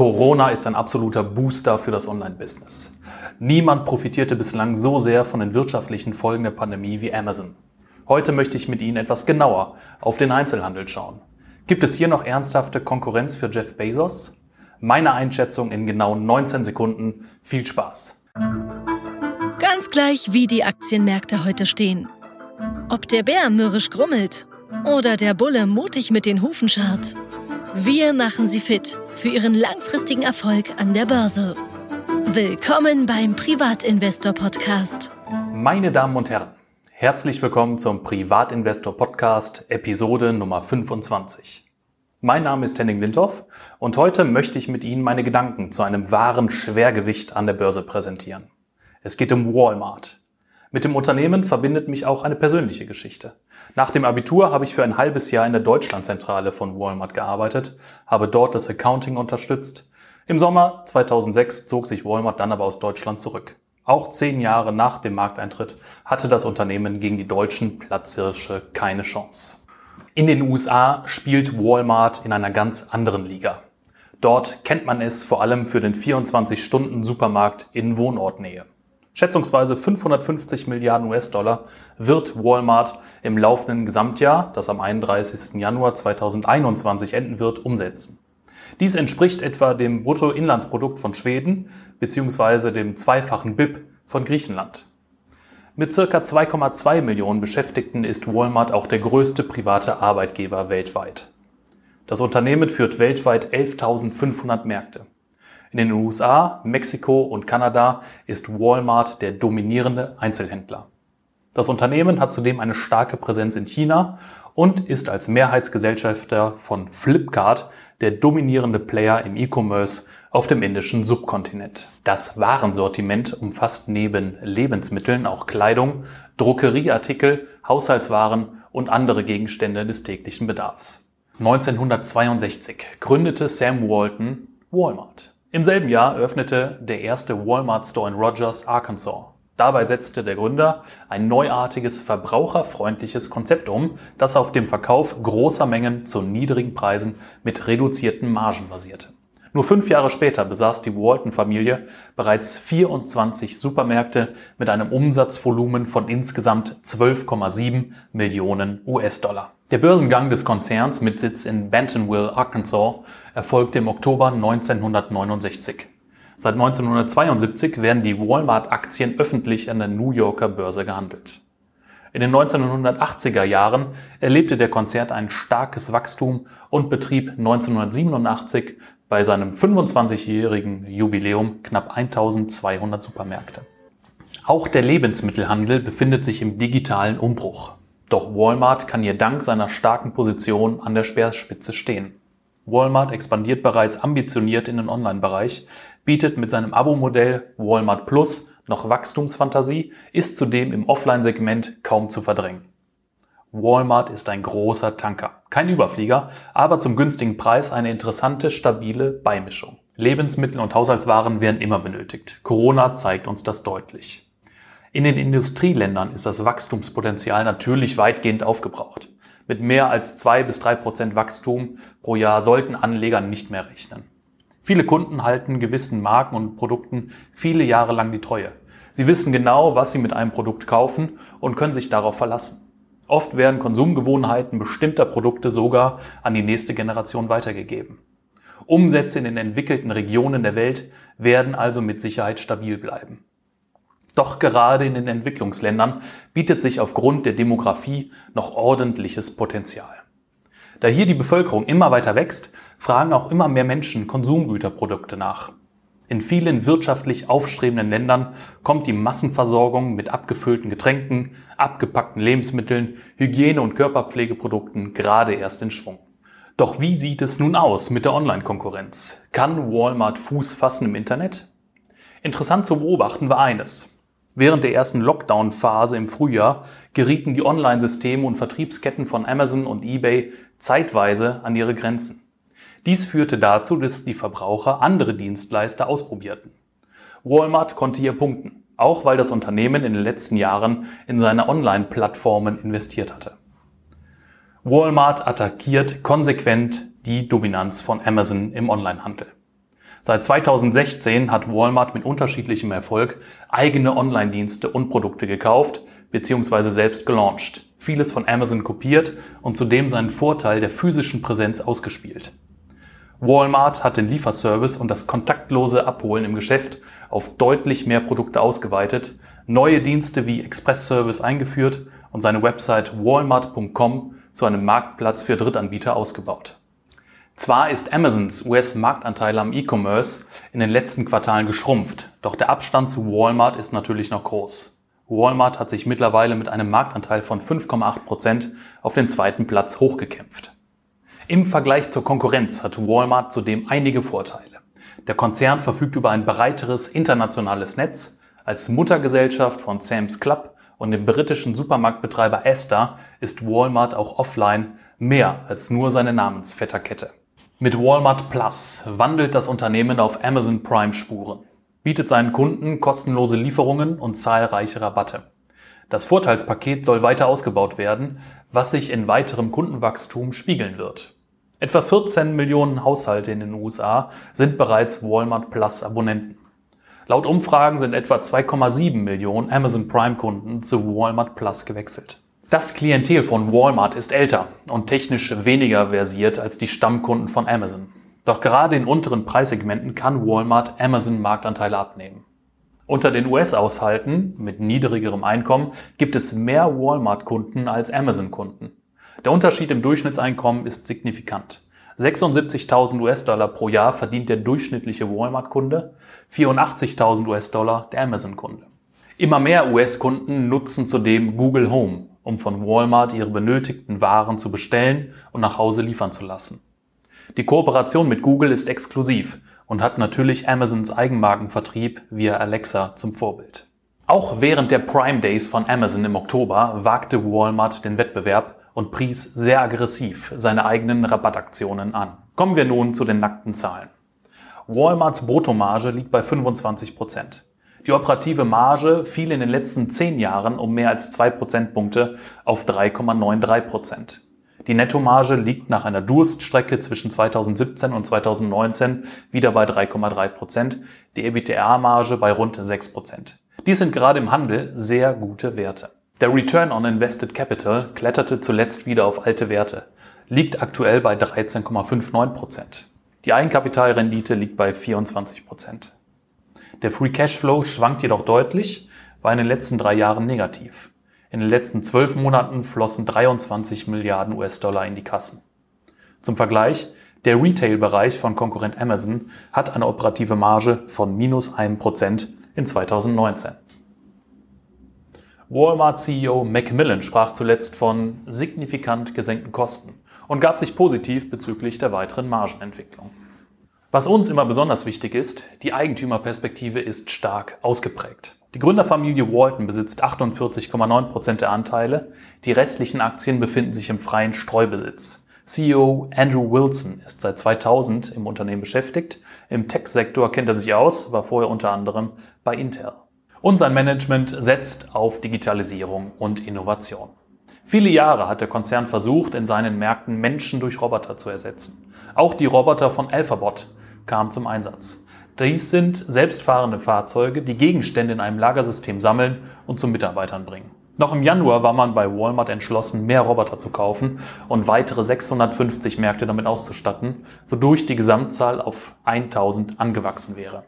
Corona ist ein absoluter Booster für das Online-Business. Niemand profitierte bislang so sehr von den wirtschaftlichen Folgen der Pandemie wie Amazon. Heute möchte ich mit Ihnen etwas genauer auf den Einzelhandel schauen. Gibt es hier noch ernsthafte Konkurrenz für Jeff Bezos? Meine Einschätzung in genau 19 Sekunden. Viel Spaß. Ganz gleich, wie die Aktienmärkte heute stehen. Ob der Bär mürrisch grummelt oder der Bulle mutig mit den Hufen scharrt. Wir machen Sie fit für Ihren langfristigen Erfolg an der Börse. Willkommen beim Privatinvestor Podcast. Meine Damen und Herren, herzlich willkommen zum Privatinvestor Podcast, Episode Nummer 25. Mein Name ist Henning Lindhoff und heute möchte ich mit Ihnen meine Gedanken zu einem wahren Schwergewicht an der Börse präsentieren. Es geht um Walmart. Mit dem Unternehmen verbindet mich auch eine persönliche Geschichte. Nach dem Abitur habe ich für ein halbes Jahr in der Deutschlandzentrale von Walmart gearbeitet, habe dort das Accounting unterstützt. Im Sommer 2006 zog sich Walmart dann aber aus Deutschland zurück. Auch zehn Jahre nach dem Markteintritt hatte das Unternehmen gegen die deutschen Platzhirsche keine Chance. In den USA spielt Walmart in einer ganz anderen Liga. Dort kennt man es vor allem für den 24-Stunden-Supermarkt in Wohnortnähe. Schätzungsweise 550 Milliarden US-Dollar wird Walmart im laufenden Gesamtjahr, das am 31. Januar 2021 enden wird, umsetzen. Dies entspricht etwa dem Bruttoinlandsprodukt von Schweden bzw. dem zweifachen BIP von Griechenland. Mit circa 2,2 Millionen Beschäftigten ist Walmart auch der größte private Arbeitgeber weltweit. Das Unternehmen führt weltweit 11.500 Märkte. In den USA, Mexiko und Kanada ist Walmart der dominierende Einzelhändler. Das Unternehmen hat zudem eine starke Präsenz in China und ist als Mehrheitsgesellschafter von Flipkart der dominierende Player im E-Commerce auf dem indischen Subkontinent. Das Warensortiment umfasst neben Lebensmitteln auch Kleidung, Druckerieartikel, Haushaltswaren und andere Gegenstände des täglichen Bedarfs. 1962 gründete Sam Walton Walmart. Im selben Jahr öffnete der erste Walmart Store in Rogers, Arkansas. Dabei setzte der Gründer ein neuartiges, verbraucherfreundliches Konzept um, das auf dem Verkauf großer Mengen zu niedrigen Preisen mit reduzierten Margen basierte. Nur fünf Jahre später besaß die Walton-Familie bereits 24 Supermärkte mit einem Umsatzvolumen von insgesamt 12,7 Millionen US-Dollar. Der Börsengang des Konzerns mit Sitz in Bentonville, Arkansas, erfolgte im Oktober 1969. Seit 1972 werden die Walmart-Aktien öffentlich an der New Yorker Börse gehandelt. In den 1980er Jahren erlebte der Konzern ein starkes Wachstum und betrieb 1987 bei seinem 25-jährigen Jubiläum knapp 1200 Supermärkte. Auch der Lebensmittelhandel befindet sich im digitalen Umbruch. Doch Walmart kann hier dank seiner starken Position an der Speerspitze stehen. Walmart expandiert bereits ambitioniert in den Online-Bereich, bietet mit seinem Abo-Modell Walmart Plus noch Wachstumsfantasie, ist zudem im Offline-Segment kaum zu verdrängen. Walmart ist ein großer Tanker. Kein Überflieger, aber zum günstigen Preis eine interessante, stabile Beimischung. Lebensmittel und Haushaltswaren werden immer benötigt. Corona zeigt uns das deutlich. In den Industrieländern ist das Wachstumspotenzial natürlich weitgehend aufgebraucht. Mit mehr als zwei bis drei Prozent Wachstum pro Jahr sollten Anleger nicht mehr rechnen. Viele Kunden halten gewissen Marken und Produkten viele Jahre lang die Treue. Sie wissen genau, was sie mit einem Produkt kaufen und können sich darauf verlassen. Oft werden Konsumgewohnheiten bestimmter Produkte sogar an die nächste Generation weitergegeben. Umsätze in den entwickelten Regionen der Welt werden also mit Sicherheit stabil bleiben. Doch gerade in den Entwicklungsländern bietet sich aufgrund der Demografie noch ordentliches Potenzial. Da hier die Bevölkerung immer weiter wächst, fragen auch immer mehr Menschen Konsumgüterprodukte nach. In vielen wirtschaftlich aufstrebenden Ländern kommt die Massenversorgung mit abgefüllten Getränken, abgepackten Lebensmitteln, Hygiene- und Körperpflegeprodukten gerade erst in Schwung. Doch wie sieht es nun aus mit der Online-Konkurrenz? Kann Walmart Fuß fassen im Internet? Interessant zu beobachten war eines. Während der ersten Lockdown-Phase im Frühjahr gerieten die Online-Systeme und Vertriebsketten von Amazon und eBay zeitweise an ihre Grenzen. Dies führte dazu, dass die Verbraucher andere Dienstleister ausprobierten. Walmart konnte hier punkten, auch weil das Unternehmen in den letzten Jahren in seine Online-Plattformen investiert hatte. Walmart attackiert konsequent die Dominanz von Amazon im Onlinehandel. Seit 2016 hat Walmart mit unterschiedlichem Erfolg eigene Online-Dienste und Produkte gekauft bzw. selbst gelauncht, vieles von Amazon kopiert und zudem seinen Vorteil der physischen Präsenz ausgespielt. Walmart hat den Lieferservice und das kontaktlose Abholen im Geschäft auf deutlich mehr Produkte ausgeweitet, neue Dienste wie Express Service eingeführt und seine Website walmart.com zu einem Marktplatz für Drittanbieter ausgebaut. Zwar ist Amazons US-Marktanteil am E-Commerce in den letzten Quartalen geschrumpft, doch der Abstand zu Walmart ist natürlich noch groß. Walmart hat sich mittlerweile mit einem Marktanteil von 5,8 Prozent auf den zweiten Platz hochgekämpft. Im Vergleich zur Konkurrenz hat Walmart zudem einige Vorteile. Der Konzern verfügt über ein breiteres internationales Netz. Als Muttergesellschaft von Sam's Club und dem britischen Supermarktbetreiber Asda ist Walmart auch offline mehr als nur seine Namensvetterkette. Mit Walmart Plus wandelt das Unternehmen auf Amazon Prime Spuren, bietet seinen Kunden kostenlose Lieferungen und zahlreiche Rabatte. Das Vorteilspaket soll weiter ausgebaut werden, was sich in weiterem Kundenwachstum spiegeln wird. Etwa 14 Millionen Haushalte in den USA sind bereits Walmart Plus Abonnenten. Laut Umfragen sind etwa 2,7 Millionen Amazon Prime Kunden zu Walmart Plus gewechselt. Das Klientel von Walmart ist älter und technisch weniger versiert als die Stammkunden von Amazon. Doch gerade in unteren Preissegmenten kann Walmart Amazon Marktanteile abnehmen. Unter den US-Haushalten mit niedrigerem Einkommen gibt es mehr Walmart-Kunden als Amazon-Kunden. Der Unterschied im Durchschnittseinkommen ist signifikant. 76.000 US-Dollar pro Jahr verdient der durchschnittliche Walmart-Kunde, 84.000 US-Dollar der Amazon-Kunde. Immer mehr US-Kunden nutzen zudem Google Home, um von Walmart ihre benötigten Waren zu bestellen und nach Hause liefern zu lassen. Die Kooperation mit Google ist exklusiv und hat natürlich Amazons Eigenmarkenvertrieb via Alexa zum Vorbild. Auch während der Prime Days von Amazon im Oktober wagte Walmart den Wettbewerb und pries sehr aggressiv seine eigenen Rabattaktionen an. Kommen wir nun zu den nackten Zahlen. Walmarts Bruttomarge liegt bei 25 Prozent. Die operative Marge fiel in den letzten zehn Jahren um mehr als zwei Prozentpunkte auf 3,93 Prozent. Die Nettomarge liegt nach einer Durststrecke zwischen 2017 und 2019 wieder bei 3,3 Prozent, die EBITDA-Marge bei rund 6 Prozent. Dies sind gerade im Handel sehr gute Werte. Der Return on Invested Capital kletterte zuletzt wieder auf alte Werte, liegt aktuell bei 13,59 Prozent. Die Eigenkapitalrendite liegt bei 24 Prozent. Der Free Cashflow schwankt jedoch deutlich, war in den letzten drei Jahren negativ. In den letzten zwölf Monaten flossen 23 Milliarden US-Dollar in die Kassen. Zum Vergleich, der Retail-Bereich von Konkurrent Amazon hat eine operative Marge von minus einem Prozent in 2019. Walmart-CEO Macmillan sprach zuletzt von signifikant gesenkten Kosten und gab sich positiv bezüglich der weiteren Margenentwicklung. Was uns immer besonders wichtig ist, die Eigentümerperspektive ist stark ausgeprägt. Die Gründerfamilie Walton besitzt 48,9 Prozent der Anteile, die restlichen Aktien befinden sich im freien Streubesitz. CEO Andrew Wilson ist seit 2000 im Unternehmen beschäftigt. Im Tech-Sektor kennt er sich aus, war vorher unter anderem bei Intel. Und sein Management setzt auf Digitalisierung und Innovation. Viele Jahre hat der Konzern versucht, in seinen Märkten Menschen durch Roboter zu ersetzen. Auch die Roboter von Alphabot kamen zum Einsatz. Dies sind selbstfahrende Fahrzeuge, die Gegenstände in einem Lagersystem sammeln und zu Mitarbeitern bringen. Noch im Januar war man bei Walmart entschlossen, mehr Roboter zu kaufen und weitere 650 Märkte damit auszustatten, wodurch die Gesamtzahl auf 1000 angewachsen wäre.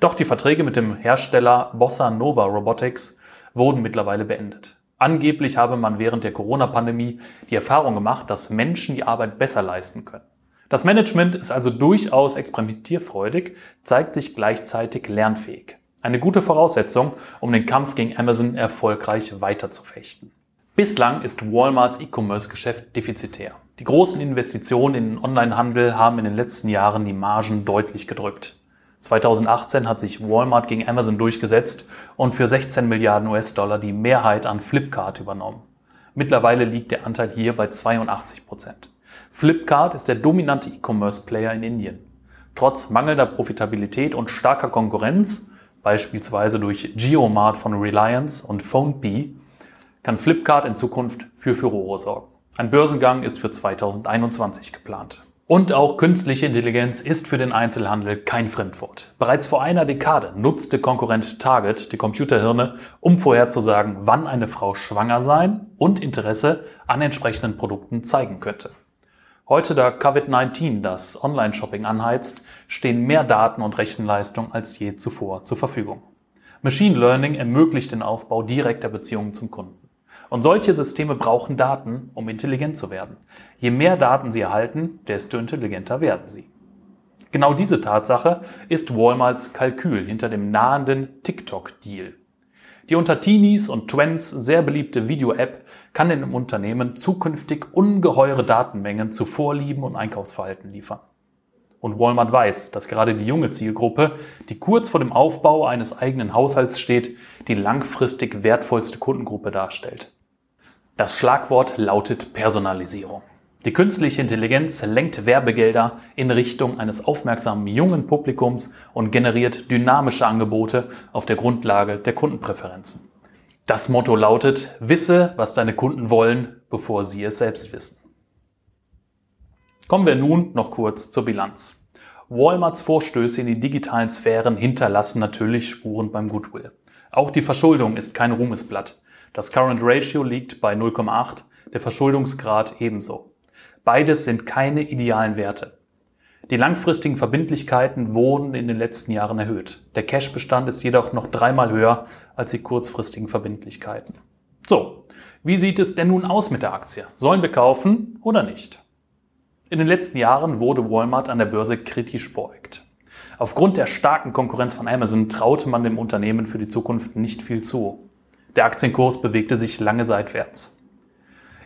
Doch die Verträge mit dem Hersteller Bossa Nova Robotics wurden mittlerweile beendet. Angeblich habe man während der Corona-Pandemie die Erfahrung gemacht, dass Menschen die Arbeit besser leisten können. Das Management ist also durchaus experimentierfreudig, zeigt sich gleichzeitig lernfähig. Eine gute Voraussetzung, um den Kampf gegen Amazon erfolgreich weiterzufechten. Bislang ist Walmarts E-Commerce-Geschäft defizitär. Die großen Investitionen in den Onlinehandel haben in den letzten Jahren die Margen deutlich gedrückt. 2018 hat sich Walmart gegen Amazon durchgesetzt und für 16 Milliarden US-Dollar die Mehrheit an Flipkart übernommen. Mittlerweile liegt der Anteil hier bei 82 Prozent. Flipkart ist der dominante E-Commerce-Player in Indien. Trotz mangelnder Profitabilität und starker Konkurrenz, beispielsweise durch Geomart von Reliance und PhonePe, kann Flipkart in Zukunft für Furore sorgen. Ein Börsengang ist für 2021 geplant. Und auch künstliche Intelligenz ist für den Einzelhandel kein Fremdwort. Bereits vor einer Dekade nutzte Konkurrent Target die Computerhirne, um vorherzusagen, wann eine Frau schwanger sein und Interesse an entsprechenden Produkten zeigen könnte. Heute, da Covid-19 das Online-Shopping anheizt, stehen mehr Daten und Rechenleistung als je zuvor zur Verfügung. Machine Learning ermöglicht den Aufbau direkter Beziehungen zum Kunden. Und solche Systeme brauchen Daten, um intelligent zu werden. Je mehr Daten sie erhalten, desto intelligenter werden sie. Genau diese Tatsache ist Walmarts Kalkül hinter dem nahenden TikTok-Deal. Die unter Teenies und Twents sehr beliebte Video-App kann dem Unternehmen zukünftig ungeheure Datenmengen zu Vorlieben und Einkaufsverhalten liefern. Und Walmart weiß, dass gerade die junge Zielgruppe, die kurz vor dem Aufbau eines eigenen Haushalts steht, die langfristig wertvollste Kundengruppe darstellt. Das Schlagwort lautet Personalisierung. Die künstliche Intelligenz lenkt Werbegelder in Richtung eines aufmerksamen jungen Publikums und generiert dynamische Angebote auf der Grundlage der Kundenpräferenzen. Das Motto lautet, wisse, was deine Kunden wollen, bevor sie es selbst wissen. Kommen wir nun noch kurz zur Bilanz. Walmarts Vorstöße in die digitalen Sphären hinterlassen natürlich Spuren beim Goodwill. Auch die Verschuldung ist kein Ruhmesblatt. Das Current Ratio liegt bei 0,8, der Verschuldungsgrad ebenso. Beides sind keine idealen Werte. Die langfristigen Verbindlichkeiten wurden in den letzten Jahren erhöht. Der Cashbestand ist jedoch noch dreimal höher als die kurzfristigen Verbindlichkeiten. So, wie sieht es denn nun aus mit der Aktie? Sollen wir kaufen oder nicht? In den letzten Jahren wurde Walmart an der Börse kritisch beäugt. Aufgrund der starken Konkurrenz von Amazon traute man dem Unternehmen für die Zukunft nicht viel zu. Der Aktienkurs bewegte sich lange seitwärts.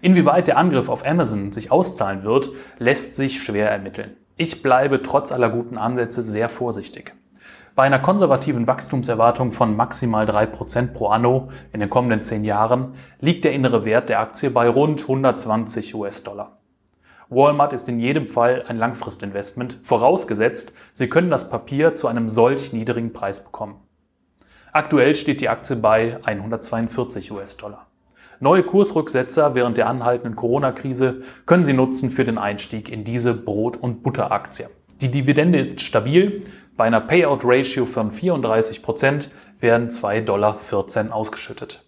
Inwieweit der Angriff auf Amazon sich auszahlen wird, lässt sich schwer ermitteln. Ich bleibe trotz aller guten Ansätze sehr vorsichtig. Bei einer konservativen Wachstumserwartung von maximal 3% pro anno in den kommenden 10 Jahren liegt der innere Wert der Aktie bei rund 120 US-Dollar. Walmart ist in jedem Fall ein Langfristinvestment, vorausgesetzt, Sie können das Papier zu einem solch niedrigen Preis bekommen. Aktuell steht die Aktie bei 142 US-Dollar. Neue Kursrücksetzer während der anhaltenden Corona-Krise können Sie nutzen für den Einstieg in diese Brot- und Butter-Aktie. Die Dividende ist stabil. Bei einer Payout-Ratio von 34 Prozent werden 2,14 Dollar ausgeschüttet.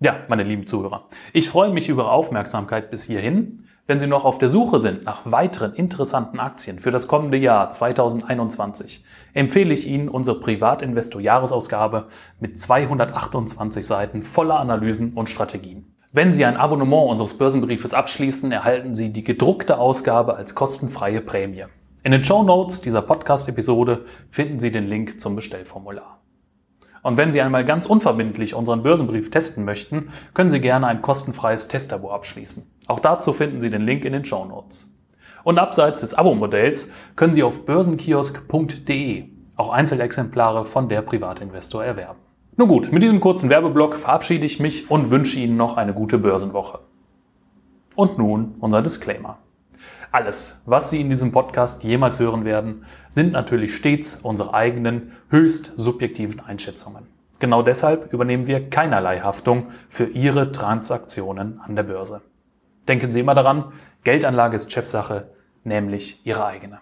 Ja, meine lieben Zuhörer, ich freue mich über Ihre Aufmerksamkeit bis hierhin. Wenn Sie noch auf der Suche sind nach weiteren interessanten Aktien für das kommende Jahr 2021, empfehle ich Ihnen unsere Privatinvestor-Jahresausgabe mit 228 Seiten voller Analysen und Strategien. Wenn Sie ein Abonnement unseres Börsenbriefes abschließen, erhalten Sie die gedruckte Ausgabe als kostenfreie Prämie. In den Show Notes dieser Podcast-Episode finden Sie den Link zum Bestellformular. Und wenn Sie einmal ganz unverbindlich unseren Börsenbrief testen möchten, können Sie gerne ein kostenfreies Testabo abschließen. Auch dazu finden Sie den Link in den Show Notes. Und abseits des Abo-Modells können Sie auf börsenkiosk.de auch Einzelexemplare von der Privatinvestor erwerben. Nun gut, mit diesem kurzen Werbeblock verabschiede ich mich und wünsche Ihnen noch eine gute Börsenwoche. Und nun unser Disclaimer. Alles, was Sie in diesem Podcast jemals hören werden, sind natürlich stets unsere eigenen, höchst subjektiven Einschätzungen. Genau deshalb übernehmen wir keinerlei Haftung für Ihre Transaktionen an der Börse. Denken Sie immer daran, Geldanlage ist Chefsache, nämlich Ihre eigene.